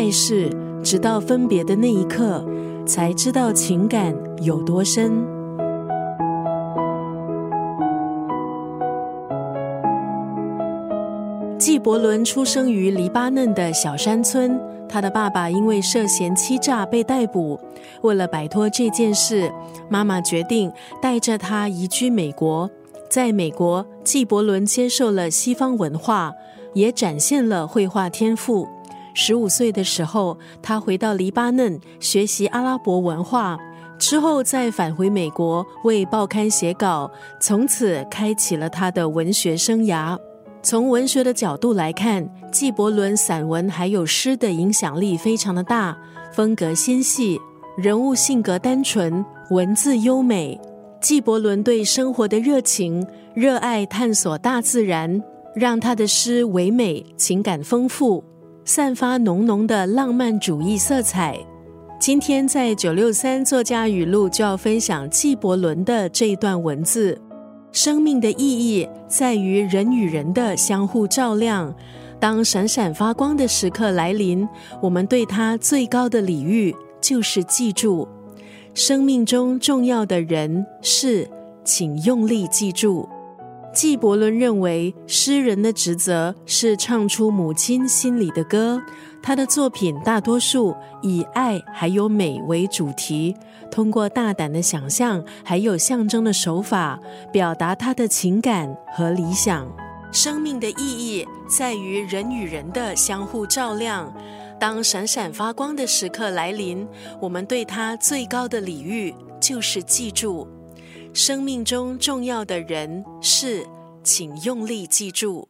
爱是，直到分别的那一刻，才知道情感有多深。纪伯伦出生于黎巴嫩的小山村，他的爸爸因为涉嫌欺诈被逮捕。为了摆脱这件事，妈妈决定带着他移居美国。在美国，纪伯伦接受了西方文化，也展现了绘画天赋。十五岁的时候，他回到黎巴嫩学习阿拉伯文化，之后再返回美国为报刊写稿，从此开启了他的文学生涯。从文学的角度来看，纪伯伦散文还有诗的影响力非常的大，风格纤细，人物性格单纯，文字优美。纪伯伦对生活的热情，热爱探索大自然，让他的诗唯美，情感丰富，散发浓浓的浪漫主义色彩。今天在九六三作家语录就要分享纪伯伦的这一段文字。生命的意义在于人与人的相互照亮。当闪闪发光的时刻来临，我们对它最高的礼遇就是记住生命中重要的人事，请用力记住。纪伯伦认为，诗人的职责是唱出母亲心里的歌。他的作品大多数以爱还有美为主题，通过大胆的想象还有象征的手法，表达他的情感和理想。生命的意义在于人与人的相互照亮。当闪闪发光的时刻来临，我们对他最高的礼遇就是记住生命中重要的人事，请用力记住。